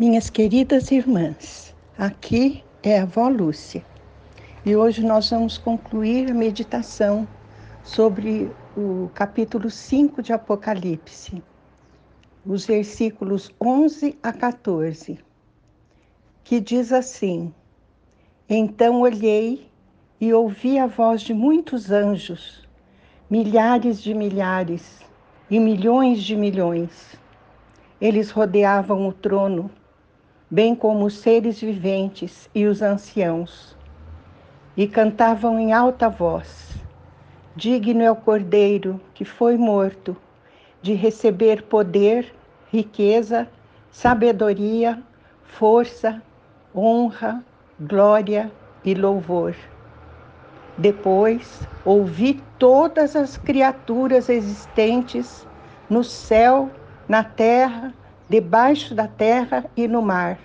Minhas queridas irmãs, aqui é a avó Lúcia e hoje nós vamos concluir a meditação sobre o capítulo 5 de Apocalipse, os versículos 11 a 14, que diz assim: Então olhei e ouvi a voz de muitos anjos, milhares de milhares e milhões de milhões. Eles rodeavam o trono bem como os seres viventes e os anciãos, e cantavam em alta voz: Digno é o Cordeiro que foi morto de receber poder, riqueza, sabedoria, força, honra, glória e louvor. Depois ouvi todas as criaturas existentes no céu, na terra debaixo da terra e no mar,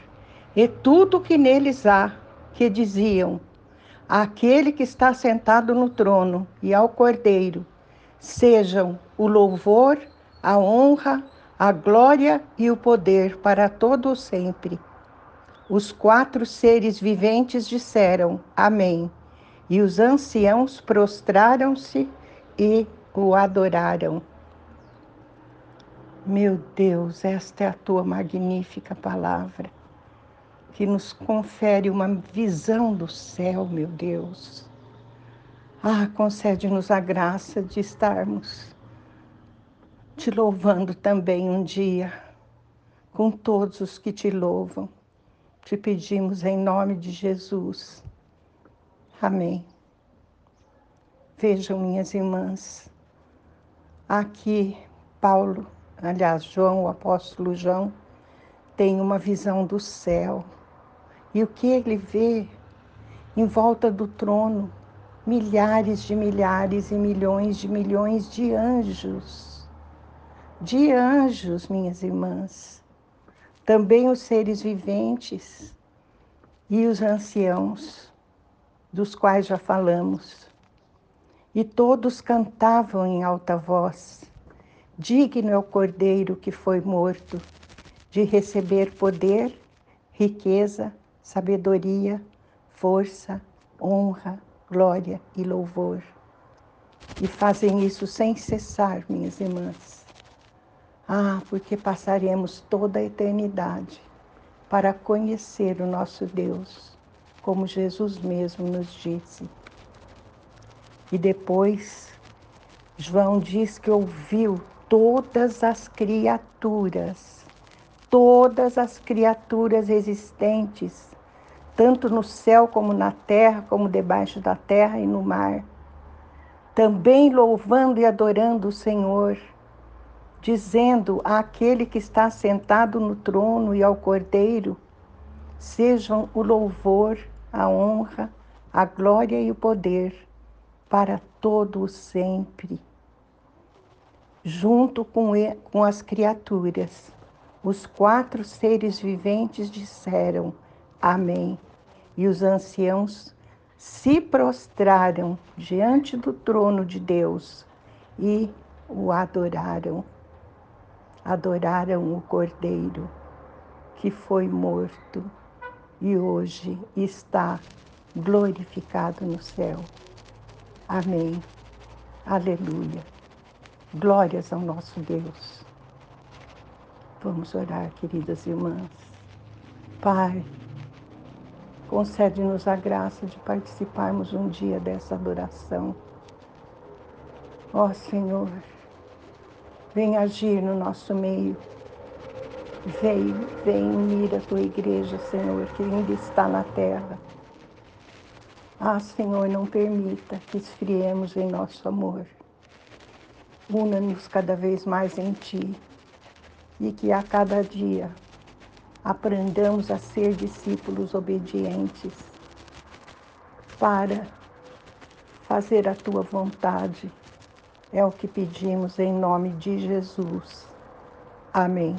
e tudo que neles há, que diziam: Aquele que está sentado no trono e ao Cordeiro, sejam o louvor, a honra, a glória e o poder para todo o sempre. Os quatro seres viventes disseram: Amém. E os anciãos prostraram-se e o adoraram. Meu Deus, esta é a tua magnífica palavra, que nos confere uma visão do céu, meu Deus. Ah, concede-nos a graça de estarmos te louvando também um dia, com todos os que te louvam. Te pedimos em nome de Jesus. Amém. Vejam, minhas irmãs, aqui Paulo aliás, João, o apóstolo João, tem uma visão do céu. E o que ele vê em volta do trono? Milhares de milhares e milhões de milhões de anjos. De anjos, minhas irmãs. Também os seres viventes e os anciãos, dos quais já falamos. E todos cantavam em alta voz Digno é o cordeiro que foi morto de receber poder, riqueza, sabedoria, força, honra, glória e louvor. E fazem isso sem cessar, minhas irmãs. Ah, porque passaremos toda a eternidade para conhecer o nosso Deus, como Jesus mesmo nos disse. E depois, João diz que ouviu todas as criaturas, todas as criaturas existentes, tanto no céu como na terra, como debaixo da terra e no mar, também louvando e adorando o Senhor, dizendo àquele que está sentado no trono e ao Cordeiro: sejam o louvor, a honra, a glória e o poder para todo o sempre junto com, com as criaturas. Os quatro seres viventes disseram Amém. E os anciãos se prostraram diante do trono de Deus e o adoraram. Adoraram o Cordeiro que foi morto e hoje está glorificado no céu. Amém. Aleluia. Glórias ao nosso Deus. Vamos orar, queridas irmãs. Pai, concede-nos a graça de participarmos um dia dessa adoração. Ó Senhor, vem agir no nosso meio. Vem, vem unir a tua igreja, Senhor, que ainda está na terra. Ah, Senhor, não permita que esfriemos em nosso amor. Una-nos cada vez mais em Ti e que a cada dia aprendamos a ser discípulos obedientes para fazer a Tua vontade. É o que pedimos em nome de Jesus. Amém.